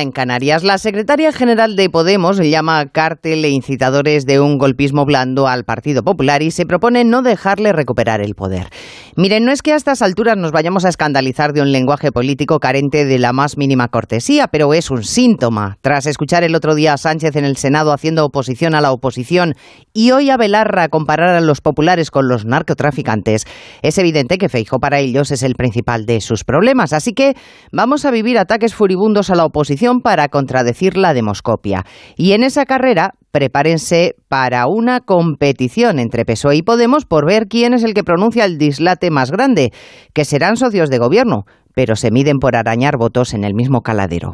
En Canarias, la secretaria general de Podemos llama cártel e incitadores de un golpismo blando al Partido Popular y se propone no dejarle recuperar el poder. Miren, no es que a estas alturas nos vayamos a escandalizar de un lenguaje político carente de la más mínima cortesía, pero es un síntoma. Tras escuchar el otro día a Sánchez en el Senado haciendo oposición a la oposición y hoy a Belarra comparar a los populares con los narcotraficantes, es evidente que Feijo para ellos es el principal de sus problemas. Así que vamos a vivir ataques furibundos a la oposición para contradecir la demoscopia. Y en esa carrera, prepárense para una competición entre PSOE y Podemos por ver quién es el que pronuncia el dislate más grande, que serán socios de gobierno, pero se miden por arañar votos en el mismo caladero.